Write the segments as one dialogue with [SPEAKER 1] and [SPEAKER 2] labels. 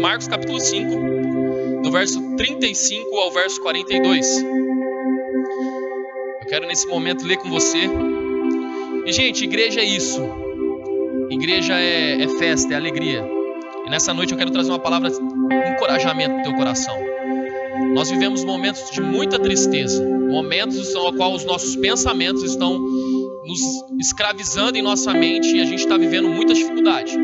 [SPEAKER 1] Marcos capítulo 5, do verso 35 ao verso 42. Eu quero nesse momento ler com você. E, gente, igreja é isso. Igreja é, é festa, é alegria. E nessa noite eu quero trazer uma palavra de encorajamento para o teu coração. Nós vivemos momentos de muita tristeza, momentos no qual os nossos pensamentos estão nos escravizando em nossa mente e a gente está vivendo muita dificuldade.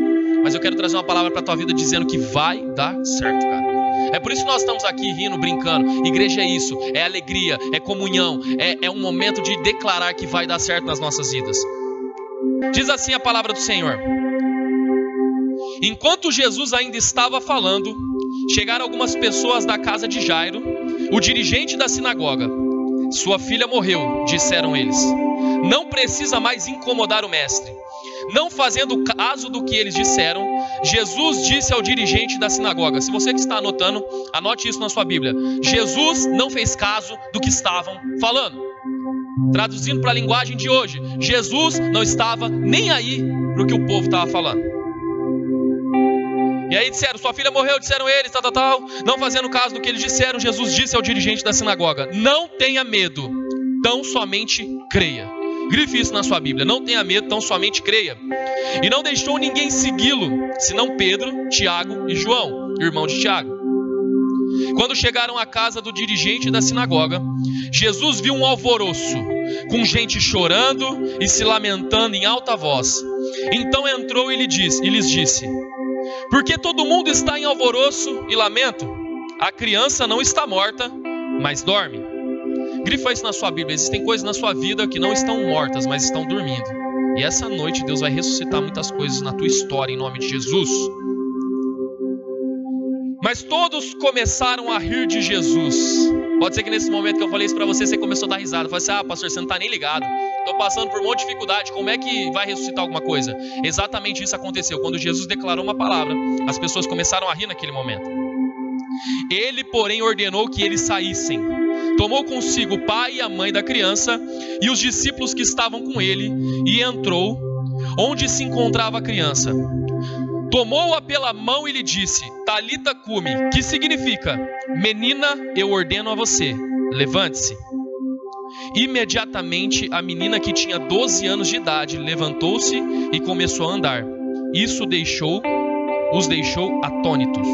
[SPEAKER 1] Mas eu quero trazer uma palavra para tua vida dizendo que vai dar certo, cara. É por isso que nós estamos aqui rindo, brincando. Igreja é isso, é alegria, é comunhão, é, é um momento de declarar que vai dar certo nas nossas vidas. Diz assim a palavra do Senhor. Enquanto Jesus ainda estava falando, chegaram algumas pessoas da casa de Jairo, o dirigente da sinagoga. Sua filha morreu, disseram eles. Não precisa mais incomodar o mestre. Não fazendo caso do que eles disseram, Jesus disse ao dirigente da sinagoga: Se você que está anotando, anote isso na sua Bíblia. Jesus não fez caso do que estavam falando. Traduzindo para a linguagem de hoje, Jesus não estava nem aí para o que o povo estava falando. E aí disseram: Sua filha morreu, disseram eles, tal, tal, tal. Não fazendo caso do que eles disseram, Jesus disse ao dirigente da sinagoga: Não tenha medo, tão somente creia. Grife isso na sua Bíblia: Não tenha medo, tão somente creia. E não deixou ninguém segui-lo, senão Pedro, Tiago e João, irmão de Tiago. Quando chegaram à casa do dirigente da sinagoga, Jesus viu um alvoroço, com gente chorando e se lamentando em alta voz. Então entrou e, lhe disse, lhes disse: porque todo mundo está em alvoroço e lamento. A criança não está morta, mas dorme. Grifa isso na sua Bíblia. Existem coisas na sua vida que não estão mortas, mas estão dormindo. E essa noite Deus vai ressuscitar muitas coisas na tua história em nome de Jesus. Mas todos começaram a rir de Jesus. Pode ser que nesse momento que eu falei isso para você, você começou a dar risada. Falei assim: ah, pastor, você não está nem ligado. Estou passando por um monte de dificuldade. Como é que vai ressuscitar alguma coisa? Exatamente isso aconteceu. Quando Jesus declarou uma palavra, as pessoas começaram a rir naquele momento. Ele, porém, ordenou que eles saíssem. Tomou consigo o pai e a mãe da criança e os discípulos que estavam com ele e entrou onde se encontrava a criança. Tomou-a pela mão e lhe disse: Talita cume, que significa: Menina, eu ordeno a você, levante-se. Imediatamente a menina que tinha 12 anos de idade levantou-se e começou a andar. Isso deixou os deixou atônitos.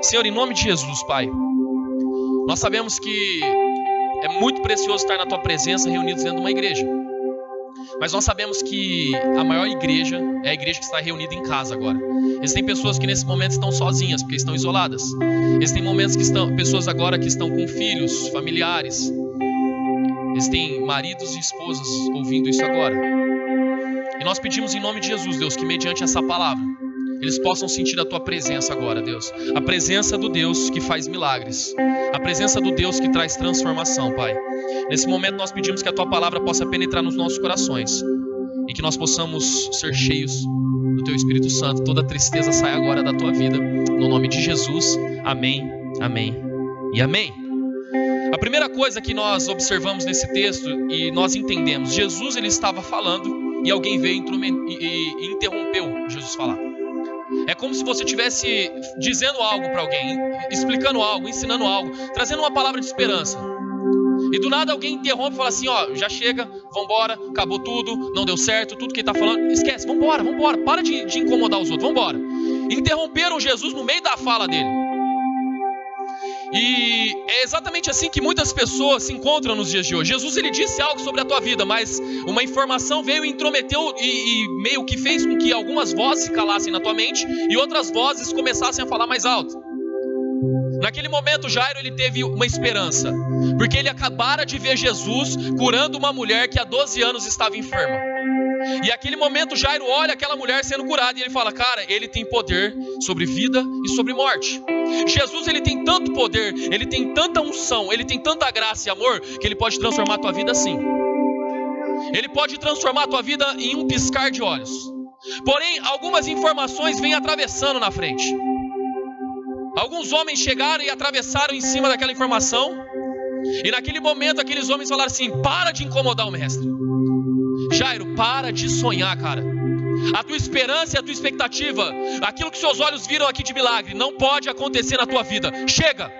[SPEAKER 1] Senhor, em nome de Jesus, Pai, nós sabemos que é muito precioso estar na tua presença reunidos dentro de uma igreja. Mas nós sabemos que a maior igreja é a igreja que está reunida em casa agora. Existem pessoas que nesse momento estão sozinhas, porque estão isoladas. Existem momentos que estão pessoas agora que estão com filhos, familiares, Existem maridos e esposas ouvindo isso agora. E nós pedimos em nome de Jesus, Deus, que mediante essa palavra, eles possam sentir a tua presença agora, Deus. A presença do Deus que faz milagres. A presença do Deus que traz transformação, Pai. Nesse momento nós pedimos que a tua palavra possa penetrar nos nossos corações e que nós possamos ser cheios do teu Espírito Santo. Toda tristeza sai agora da tua vida. No nome de Jesus. Amém. Amém. E amém. A primeira coisa que nós observamos nesse texto e nós entendemos, Jesus ele estava falando e alguém veio e interrompeu Jesus falar. É como se você estivesse dizendo algo para alguém, explicando algo, ensinando algo, trazendo uma palavra de esperança. E do nada alguém interrompe e fala assim: ó, já chega, vambora, acabou tudo, não deu certo, tudo que ele está falando, esquece, vambora, vambora, para de, de incomodar os outros, vambora. Interromperam Jesus no meio da fala dele. E é exatamente assim que muitas pessoas se encontram nos dias de hoje. Jesus ele disse algo sobre a tua vida, mas uma informação veio e intrometeu e, e meio que fez com que algumas vozes se calassem na tua mente e outras vozes começassem a falar mais alto. Naquele momento, Jairo ele teve uma esperança, porque ele acabara de ver Jesus curando uma mulher que há 12 anos estava enferma. E aquele momento Jairo olha aquela mulher sendo curada e ele fala: "Cara, ele tem poder sobre vida e sobre morte". Jesus ele tem tanto poder, ele tem tanta unção, ele tem tanta graça e amor que ele pode transformar a tua vida assim. Ele pode transformar a tua vida em um piscar de olhos. Porém, algumas informações vêm atravessando na frente. Alguns homens chegaram e atravessaram em cima daquela informação. E naquele momento aqueles homens falaram assim: "Para de incomodar o mestre". Jairo, para de sonhar, cara. A tua esperança e a tua expectativa, aquilo que seus olhos viram aqui de milagre, não pode acontecer na tua vida. Chega!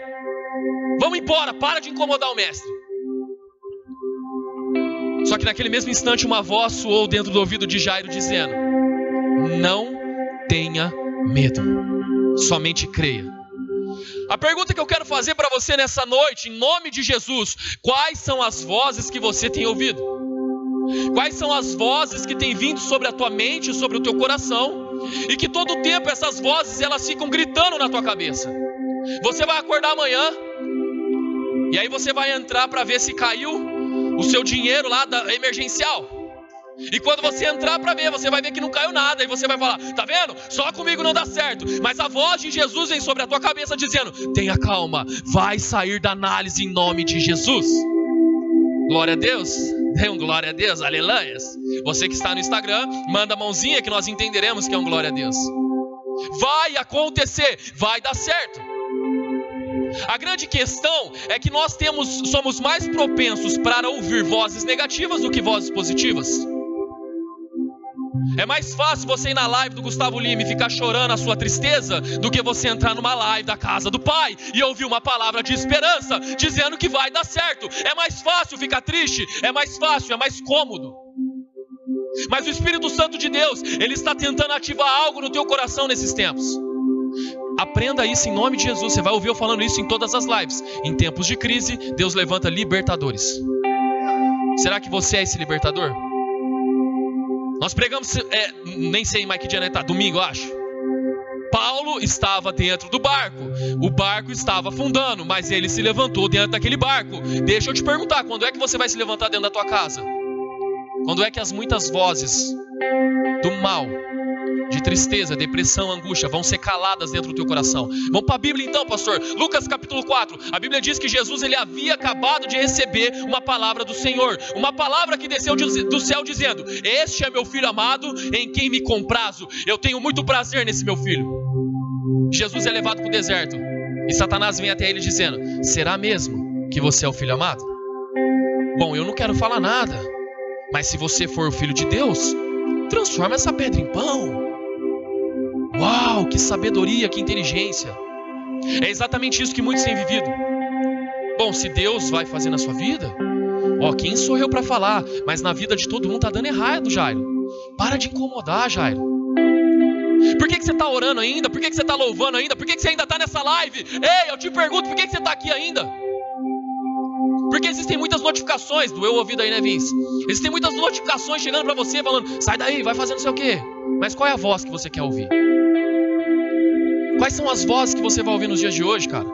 [SPEAKER 1] Vamos embora, para de incomodar o mestre. Só que naquele mesmo instante, uma voz soou dentro do ouvido de Jairo, dizendo: Não tenha medo, somente creia. A pergunta que eu quero fazer para você nessa noite, em nome de Jesus: quais são as vozes que você tem ouvido? Quais são as vozes que têm vindo sobre a tua mente, sobre o teu coração, e que todo o tempo essas vozes elas ficam gritando na tua cabeça? Você vai acordar amanhã, e aí você vai entrar para ver se caiu o seu dinheiro lá da emergencial. E quando você entrar para ver, você vai ver que não caiu nada. E você vai falar: tá vendo? Só comigo não dá certo. Mas a voz de Jesus vem sobre a tua cabeça dizendo: tenha calma, vai sair da análise em nome de Jesus. Glória a Deus. Dê um glória a Deus, aleluias. Você que está no Instagram, manda a mãozinha que nós entenderemos que é um glória a Deus. Vai acontecer, vai dar certo. A grande questão é que nós temos, somos mais propensos para ouvir vozes negativas do que vozes positivas. É mais fácil você ir na live do Gustavo Lima e ficar chorando a sua tristeza do que você entrar numa live da casa do Pai e ouvir uma palavra de esperança dizendo que vai dar certo. É mais fácil ficar triste, é mais fácil, é mais cômodo. Mas o Espírito Santo de Deus, ele está tentando ativar algo no teu coração nesses tempos. Aprenda isso em nome de Jesus. Você vai ouvir eu falando isso em todas as lives. Em tempos de crise, Deus levanta libertadores. Será que você é esse libertador? Nós pregamos, é, nem sei mais que dia está, domingo, eu acho. Paulo estava dentro do barco, o barco estava afundando, mas ele se levantou dentro daquele barco. Deixa eu te perguntar: quando é que você vai se levantar dentro da tua casa? Quando é que as muitas vozes do mal de tristeza, depressão, angústia vão ser caladas dentro do teu coração. Vamos para a Bíblia então, pastor. Lucas capítulo 4. A Bíblia diz que Jesus ele havia acabado de receber uma palavra do Senhor, uma palavra que desceu do céu dizendo: "Este é meu filho amado, em quem me comprazo. Eu tenho muito prazer nesse meu filho." Jesus é levado para o deserto e Satanás vem até ele dizendo: "Será mesmo que você é o filho amado?" Bom, eu não quero falar nada, mas se você for o filho de Deus, transforma essa pedra em pão. Uau, que sabedoria, que inteligência. É exatamente isso que muitos têm vivido. Bom, se Deus vai fazer na sua vida, ó, quem sou eu para falar? Mas na vida de todo mundo tá dando errado, Jairo. Para de incomodar, Jairo. Por que, que você está orando ainda? Por que, que você está louvando ainda? Por que, que você ainda está nessa live? Ei, eu te pergunto, por que, que você está aqui ainda? Porque existem muitas notificações, doeu o ouvido aí, né, Vince? Existem muitas notificações chegando para você falando, sai daí, vai fazer não sei o quê. Mas qual é a voz que você quer ouvir? Quais são as vozes que você vai ouvir nos dias de hoje, cara?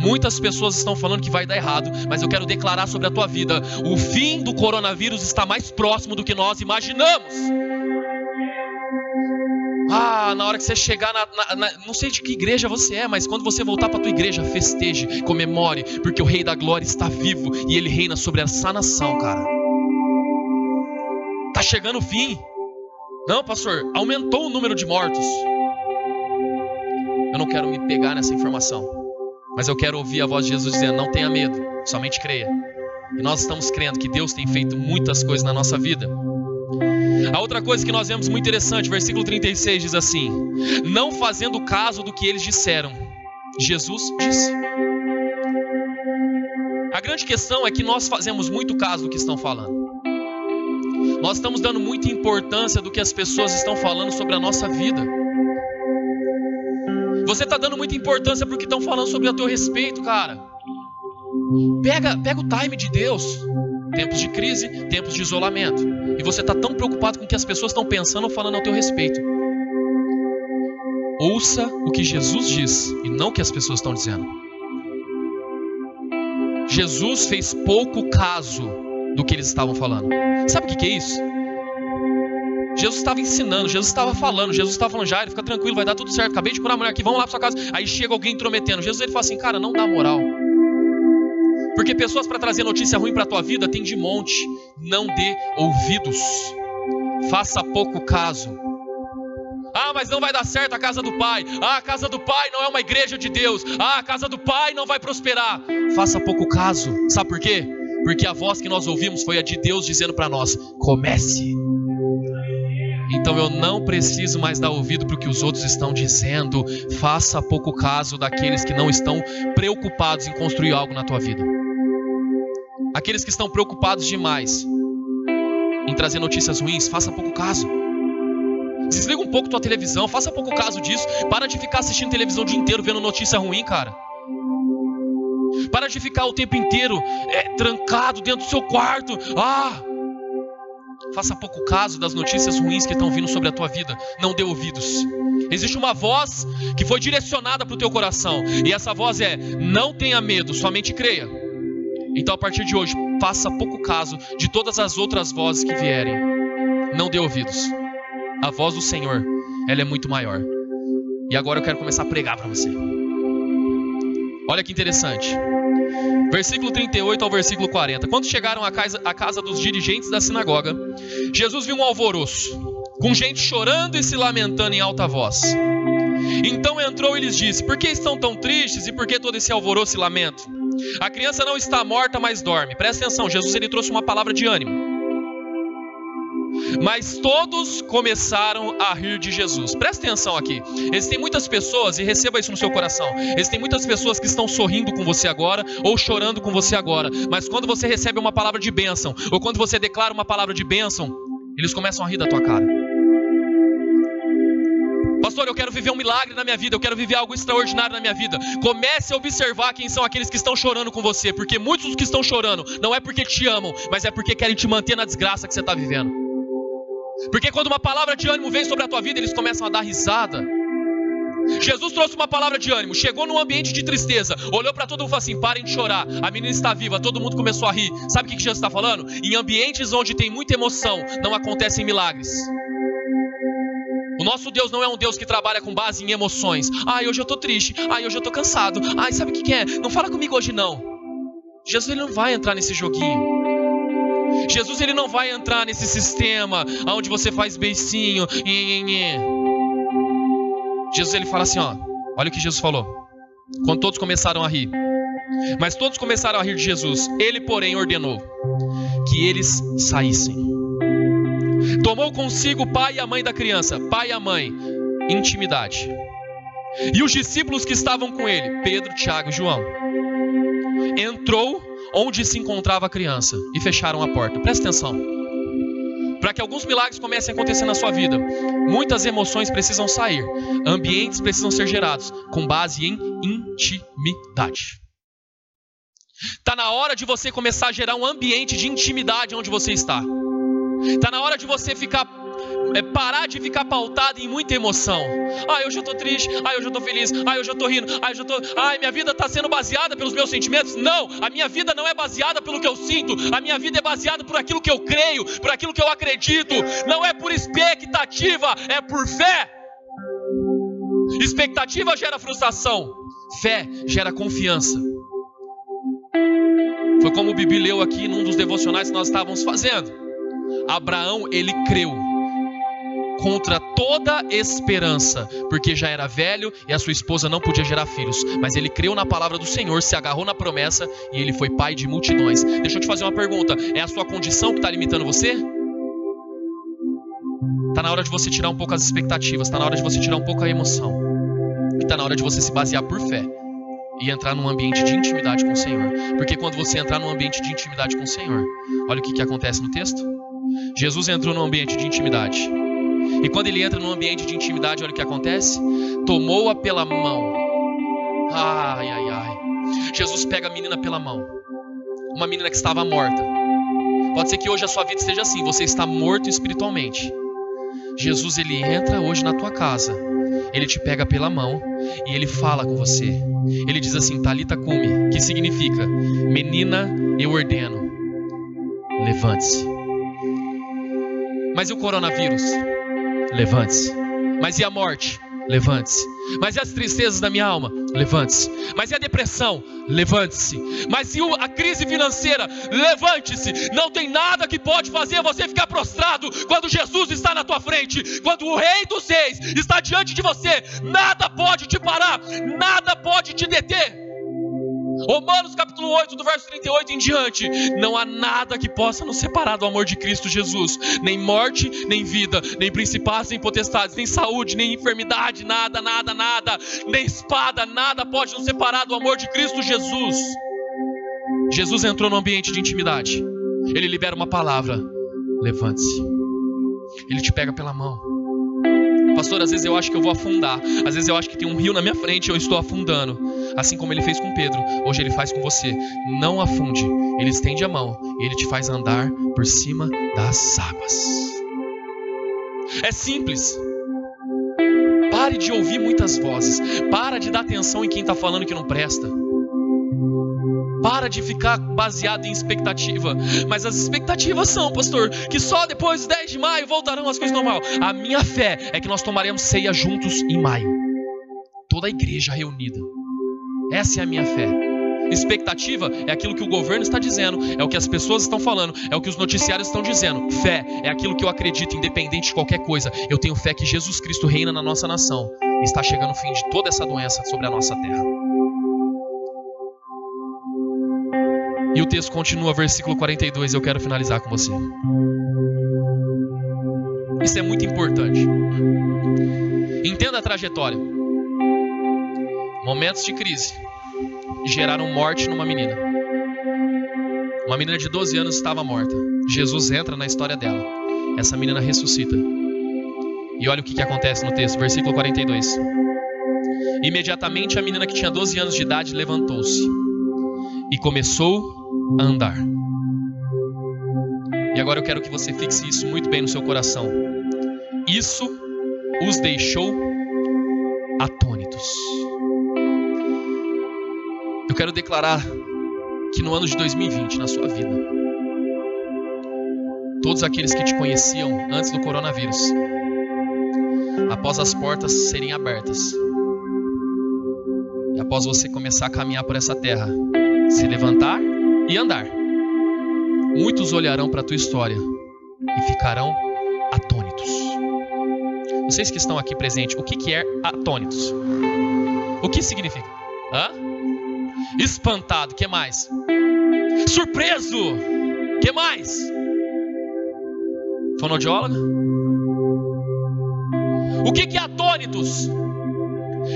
[SPEAKER 1] Muitas pessoas estão falando que vai dar errado, mas eu quero declarar sobre a tua vida: o fim do coronavírus está mais próximo do que nós imaginamos. Ah, na hora que você chegar na, na, na, não sei de que igreja você é, mas quando você voltar para tua igreja, festeje, comemore, porque o Rei da Glória está vivo e ele reina sobre essa nação, cara. Tá chegando o fim. Não, pastor, aumentou o número de mortos. Eu não quero me pegar nessa informação, mas eu quero ouvir a voz de Jesus dizendo: não tenha medo, somente creia. E nós estamos crendo que Deus tem feito muitas coisas na nossa vida. A outra coisa que nós vemos muito interessante, versículo 36 diz assim: Não fazendo caso do que eles disseram, Jesus disse. A grande questão é que nós fazemos muito caso do que estão falando. Nós estamos dando muita importância do que as pessoas estão falando sobre a nossa vida. Você está dando muita importância para o que estão falando sobre o teu respeito, cara. Pega, pega o time de Deus. Tempos de crise, tempos de isolamento. E você está tão preocupado com o que as pessoas estão pensando ou falando ao teu respeito. Ouça o que Jesus diz e não o que as pessoas estão dizendo. Jesus fez pouco caso do que eles estavam falando. Sabe o que é isso? Jesus estava ensinando, Jesus estava falando, Jesus estava falando, Jairo, fica tranquilo, vai dar tudo certo. Acabei de curar a mulher aqui, vamos lá para sua casa. Aí chega alguém intrometendo. Jesus ele fala assim, cara, não dá moral. Porque pessoas para trazer notícia ruim para a tua vida tem de monte. Não dê ouvidos. Faça pouco caso. Ah, mas não vai dar certo a casa do pai. Ah, a casa do pai não é uma igreja de Deus. Ah, a casa do pai não vai prosperar. Faça pouco caso. Sabe por quê? Porque a voz que nós ouvimos foi a de Deus dizendo para nós: comece. Então eu não preciso mais dar ouvido para o que os outros estão dizendo. Faça pouco caso daqueles que não estão preocupados em construir algo na tua vida. Aqueles que estão preocupados demais em trazer notícias ruins, faça pouco caso. Desliga um pouco tua televisão, faça pouco caso disso. Para de ficar assistindo televisão o dia inteiro vendo notícia ruim, cara. Para de ficar o tempo inteiro é, trancado dentro do seu quarto. Ah! Faça pouco caso das notícias ruins que estão vindo sobre a tua vida. Não dê ouvidos. Existe uma voz que foi direcionada para o teu coração. E essa voz é: não tenha medo, somente creia. Então, a partir de hoje, faça pouco caso de todas as outras vozes que vierem. Não dê ouvidos. A voz do Senhor, ela é muito maior. E agora eu quero começar a pregar para você. Olha que interessante. Versículo 38 ao versículo 40. Quando chegaram à casa, à casa dos dirigentes da sinagoga, Jesus viu um alvoroço, com gente chorando e se lamentando em alta voz. Então entrou e lhes disse: Por que estão tão tristes e por que todo esse alvoroço e lamento? A criança não está morta, mas dorme. Presta atenção, Jesus ele trouxe uma palavra de ânimo. Mas todos começaram a rir de Jesus. Presta atenção aqui. Existem muitas pessoas, e receba isso no seu coração. Existem muitas pessoas que estão sorrindo com você agora ou chorando com você agora. Mas quando você recebe uma palavra de bênção, ou quando você declara uma palavra de bênção, eles começam a rir da tua cara. Pastor, eu quero viver um milagre na minha vida, eu quero viver algo extraordinário na minha vida. Comece a observar quem são aqueles que estão chorando com você, porque muitos dos que estão chorando não é porque te amam, mas é porque querem te manter na desgraça que você está vivendo. Porque quando uma palavra de ânimo vem sobre a tua vida, eles começam a dar risada. Jesus trouxe uma palavra de ânimo, chegou num ambiente de tristeza, olhou para todo mundo e falou assim: parem de chorar, a menina está viva, todo mundo começou a rir. Sabe o que Jesus está falando? Em ambientes onde tem muita emoção, não acontecem milagres. O nosso Deus não é um Deus que trabalha com base em emoções. Ai, hoje eu estou triste. Ai, hoje eu estou cansado. Ai, sabe o que, é? Não fala comigo hoje não. Jesus ele não vai entrar nesse joguinho. Jesus ele não vai entrar nesse sistema onde você faz beicinho. Jesus ele fala assim, ó. Olha o que Jesus falou. Quando todos começaram a rir. Mas todos começaram a rir de Jesus. Ele, porém, ordenou que eles saíssem. Tomou consigo o pai e a mãe da criança, pai e a mãe, intimidade. E os discípulos que estavam com ele, Pedro, Tiago e João. Entrou onde se encontrava a criança e fecharam a porta. Presta atenção. Para que alguns milagres comecem a acontecer na sua vida, muitas emoções precisam sair, ambientes precisam ser gerados com base em intimidade. Está na hora de você começar a gerar um ambiente de intimidade onde você está. Está na hora de você ficar é parar de ficar pautado em muita emoção. Ai, hoje eu estou triste, ai, hoje eu estou feliz, ai, hoje eu estou rindo, ai, hoje eu tô, ai, minha vida está sendo baseada pelos meus sentimentos. Não, a minha vida não é baseada pelo que eu sinto, a minha vida é baseada por aquilo que eu creio, por aquilo que eu acredito. Não é por expectativa, é por fé. Expectativa gera frustração, fé gera confiança. Foi como o Bibi leu aqui num dos devocionais que nós estávamos fazendo. Abraão, ele creu contra toda esperança, porque já era velho e a sua esposa não podia gerar filhos. Mas ele creu na palavra do Senhor, se agarrou na promessa e ele foi pai de multidões. Deixa eu te fazer uma pergunta: é a sua condição que está limitando você? Está na hora de você tirar um pouco as expectativas, está na hora de você tirar um pouco a emoção, está na hora de você se basear por fé e entrar num ambiente de intimidade com o Senhor. Porque quando você entrar num ambiente de intimidade com o Senhor, olha o que, que acontece no texto. Jesus entrou num ambiente de intimidade. E quando ele entra num ambiente de intimidade, olha o que acontece: tomou-a pela mão. Ai, ai, ai. Jesus pega a menina pela mão. Uma menina que estava morta. Pode ser que hoje a sua vida esteja assim, você está morto espiritualmente. Jesus ele entra hoje na tua casa. Ele te pega pela mão e ele fala com você. Ele diz assim: Talita cume, que significa: Menina, eu ordeno. Levante-se. Mas e o coronavírus? Levante-se. Mas e a morte? Levante-se. Mas e as tristezas da minha alma? Levante-se. Mas e a depressão? Levante-se. Mas e a crise financeira? Levante-se. Não tem nada que pode fazer você ficar prostrado quando Jesus está na tua frente, quando o Rei dos Reis está diante de você. Nada pode te parar, nada pode te deter. Romanos capítulo 8, do verso 38 em diante. Não há nada que possa nos separar do amor de Cristo Jesus. Nem morte, nem vida, nem principados, nem potestades, nem saúde, nem enfermidade, nada, nada, nada. Nem espada, nada pode nos separar do amor de Cristo Jesus. Jesus entrou no ambiente de intimidade. Ele libera uma palavra: levante-se. Ele te pega pela mão. Pastor, às vezes eu acho que eu vou afundar. Às vezes eu acho que tem um rio na minha frente e eu estou afundando. Assim como ele fez com Pedro, hoje ele faz com você. Não afunde. Ele estende a mão e ele te faz andar por cima das águas. É simples. Pare de ouvir muitas vozes. Para de dar atenção em quem está falando que não presta. Para de ficar baseado em expectativa. Mas as expectativas são, pastor, que só depois de 10 de maio voltarão as coisas normal. A minha fé é que nós tomaremos ceia juntos em maio. Toda a igreja reunida. Essa é a minha fé. Expectativa é aquilo que o governo está dizendo, é o que as pessoas estão falando, é o que os noticiários estão dizendo. Fé é aquilo que eu acredito, independente de qualquer coisa. Eu tenho fé que Jesus Cristo reina na nossa nação. Está chegando o fim de toda essa doença sobre a nossa terra. E o texto continua, versículo 42, eu quero finalizar com você. Isso é muito importante. Entenda a trajetória. Momentos de crise geraram morte numa menina. Uma menina de 12 anos estava morta. Jesus entra na história dela. Essa menina ressuscita. E olha o que, que acontece no texto, versículo 42. Imediatamente a menina que tinha 12 anos de idade levantou-se e começou a andar. E agora eu quero que você fixe isso muito bem no seu coração. Isso os deixou atônitos. Quero declarar que no ano de 2020, na sua vida, todos aqueles que te conheciam antes do coronavírus, após as portas serem abertas, e após você começar a caminhar por essa terra, se levantar e andar. Muitos olharão para a tua história e ficarão atônitos. Vocês que estão aqui presentes, o que, que é atônitos? O que significa? Hã? Espantado, que mais? Surpreso, que mais? Fonodióloga? O que, que é atônitos?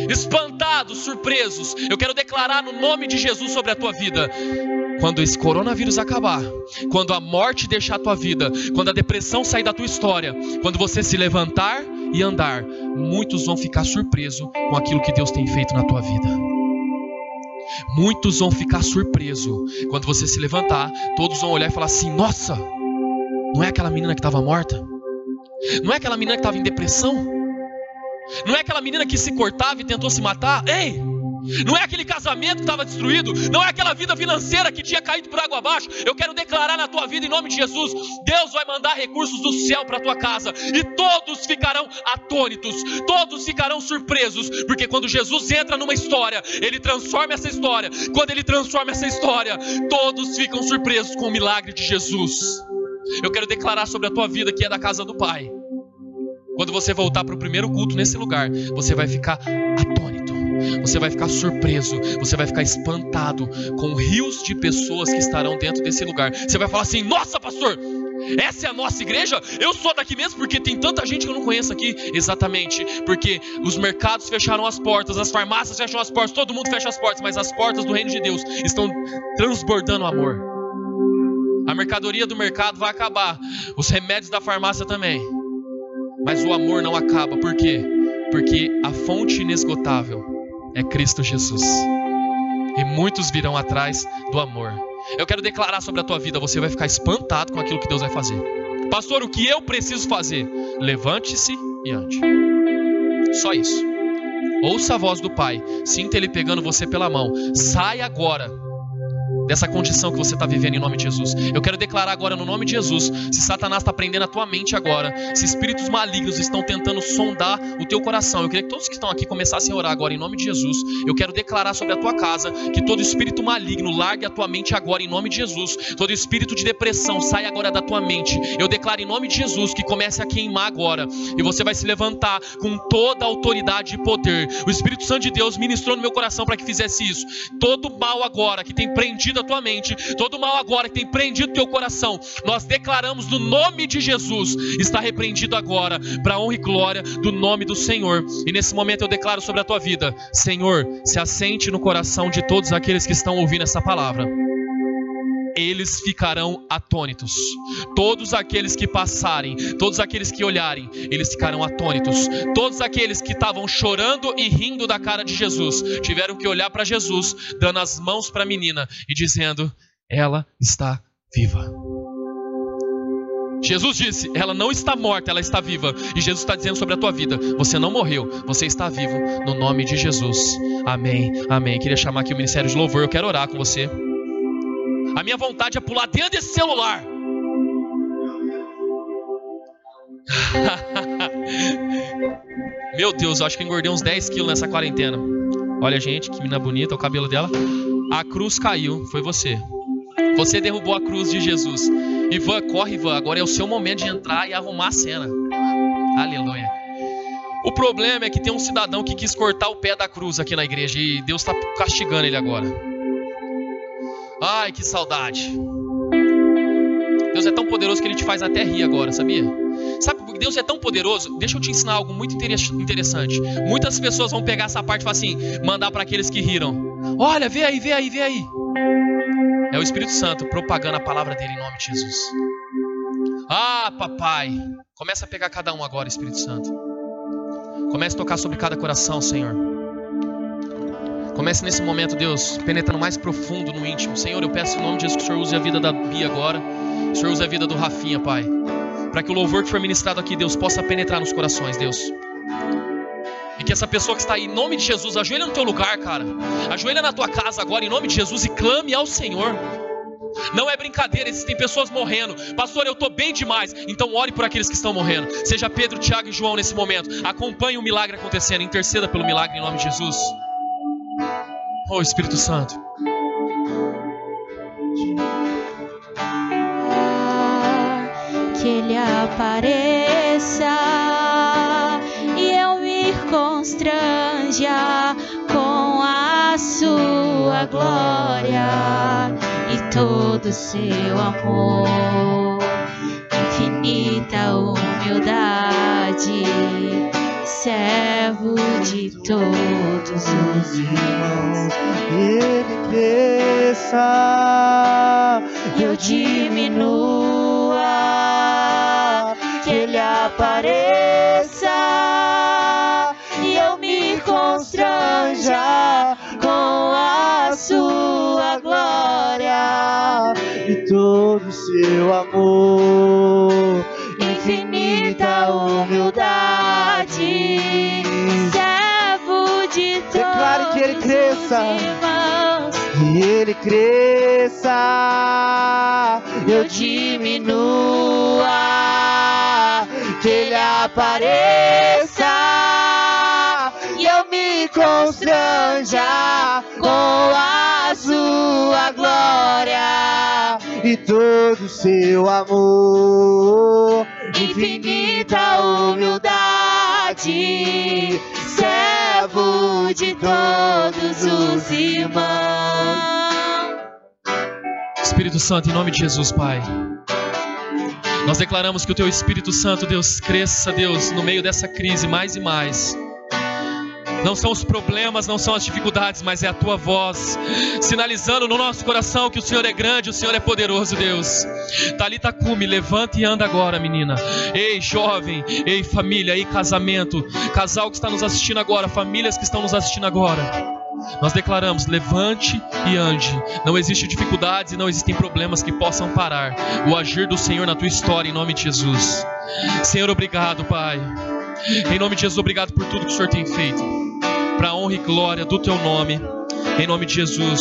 [SPEAKER 1] Espantados, surpresos. Eu quero declarar no nome de Jesus sobre a tua vida quando esse coronavírus acabar, quando a morte deixar a tua vida, quando a depressão sair da tua história, quando você se levantar e andar, muitos vão ficar surpresos com aquilo que Deus tem feito na tua vida. Muitos vão ficar surpresos quando você se levantar, todos vão olhar e falar assim: Nossa, não é aquela menina que estava morta? Não é aquela menina que estava em depressão? Não é aquela menina que se cortava e tentou se matar? Ei! Não é aquele casamento que estava destruído, não é aquela vida financeira que tinha caído por água abaixo. Eu quero declarar na tua vida em nome de Jesus: Deus vai mandar recursos do céu para a tua casa e todos ficarão atônitos, todos ficarão surpresos, porque quando Jesus entra numa história, ele transforma essa história. Quando ele transforma essa história, todos ficam surpresos com o milagre de Jesus. Eu quero declarar sobre a tua vida que é da casa do Pai. Quando você voltar para o primeiro culto nesse lugar, você vai ficar atônito você vai ficar surpreso, você vai ficar espantado com rios de pessoas que estarão dentro desse lugar. Você vai falar assim: Nossa, pastor, essa é a nossa igreja? Eu sou daqui mesmo porque tem tanta gente que eu não conheço aqui. Exatamente, porque os mercados fecharam as portas, as farmácias fecharam as portas, todo mundo fecha as portas, mas as portas do reino de Deus estão transbordando amor. A mercadoria do mercado vai acabar, os remédios da farmácia também. Mas o amor não acaba, por quê? Porque a fonte inesgotável é Cristo Jesus. E muitos virão atrás do amor. Eu quero declarar sobre a tua vida, você vai ficar espantado com aquilo que Deus vai fazer. Pastor, o que eu preciso fazer? Levante-se e ande. Só isso. Ouça a voz do Pai, sinta Ele pegando você pela mão. Sai agora dessa condição que você está vivendo em nome de Jesus. Eu quero declarar agora no nome de Jesus, se Satanás está prendendo a tua mente agora, se espíritos malignos estão tentando sondar o teu coração, eu queria que todos que estão aqui começassem a orar agora em nome de Jesus. Eu quero declarar sobre a tua casa que todo espírito maligno largue a tua mente agora em nome de Jesus. Todo espírito de depressão sai agora da tua mente. Eu declaro em nome de Jesus que comece a queimar agora e você vai se levantar com toda a autoridade e poder. O Espírito Santo de Deus ministrou no meu coração para que fizesse isso. Todo mal agora que tem prendido a tua mente, todo mal agora que tem prendido teu coração, nós declaramos no nome de Jesus, está repreendido agora, para honra e glória do nome do Senhor. E nesse momento eu declaro sobre a tua vida, Senhor, se assente no coração de todos aqueles que estão ouvindo essa palavra eles ficarão atônitos. Todos aqueles que passarem, todos aqueles que olharem, eles ficarão atônitos. Todos aqueles que estavam chorando e rindo da cara de Jesus, tiveram que olhar para Jesus, dando as mãos para a menina e dizendo: Ela está viva. Jesus disse: Ela não está morta, ela está viva. E Jesus está dizendo sobre a tua vida: Você não morreu, você está vivo, no nome de Jesus. Amém, amém. Queria chamar aqui o ministério de louvor, eu quero orar com você. A minha vontade é pular dentro desse celular. Meu Deus, eu acho que engordei uns 10 quilos nessa quarentena. Olha, gente, que menina bonita, o cabelo dela. A cruz caiu, foi você. Você derrubou a cruz de Jesus. Ivan, corre, Ivan. Agora é o seu momento de entrar e arrumar a cena. Aleluia. O problema é que tem um cidadão que quis cortar o pé da cruz aqui na igreja e Deus está castigando ele agora. Ai, que saudade. Deus é tão poderoso que ele te faz até rir agora, sabia? Sabe porque Deus é tão poderoso? Deixa eu te ensinar algo muito interessante. Muitas pessoas vão pegar essa parte e falar assim, mandar para aqueles que riram. Olha, vê aí, vê aí, vê aí. É o Espírito Santo propagando a palavra dele em nome de Jesus. Ah, papai. Começa a pegar cada um agora, Espírito Santo. Comece a tocar sobre cada coração, Senhor. Comece nesse momento, Deus, penetrando mais profundo no íntimo. Senhor, eu peço em nome de Jesus que o Senhor use a vida da Bia agora. O Senhor use a vida do Rafinha, Pai. Para que o louvor que for ministrado aqui, Deus, possa penetrar nos corações, Deus. E que essa pessoa que está aí, em nome de Jesus, ajoelha no teu lugar, cara. Ajoelha na tua casa agora, em nome de Jesus, e clame ao Senhor. Não é brincadeira, existem pessoas morrendo. Pastor, eu estou bem demais. Então ore por aqueles que estão morrendo. Seja Pedro, Tiago e João nesse momento. Acompanhe o milagre acontecendo. Interceda pelo milagre em nome de Jesus. Oh Espírito Santo.
[SPEAKER 2] Que Ele apareça e eu me constranja com a Sua glória e todo seu amor, infinita humildade servo de todos os irmãos.
[SPEAKER 3] Ele cresça,
[SPEAKER 2] eu diminua, que ele apareça e eu me constranja com a sua glória
[SPEAKER 3] e todo o seu amor que ele cresça.
[SPEAKER 2] E
[SPEAKER 3] ele cresça,
[SPEAKER 2] eu diminua, que ele apareça. E eu me constranja com a sua glória
[SPEAKER 3] e todo o seu amor.
[SPEAKER 2] Infinita humildade, de todos os irmãos.
[SPEAKER 1] Espírito Santo, em nome de Jesus, Pai. Nós declaramos que o Teu Espírito Santo, Deus, cresça, Deus, no meio dessa crise mais e mais. Não são os problemas, não são as dificuldades, mas é a tua voz sinalizando no nosso coração que o Senhor é grande, o Senhor é poderoso, Deus. Talita cume, levanta e anda agora, menina. Ei, jovem, ei, família, ei, casamento, casal que está nos assistindo agora, famílias que estão nos assistindo agora. Nós declaramos: levante e ande. Não existe dificuldades e não existem problemas que possam parar o agir do Senhor na tua história, em nome de Jesus. Senhor, obrigado, Pai. Em nome de Jesus, obrigado por tudo que o Senhor tem feito para honra e glória do teu nome. Em nome de Jesus.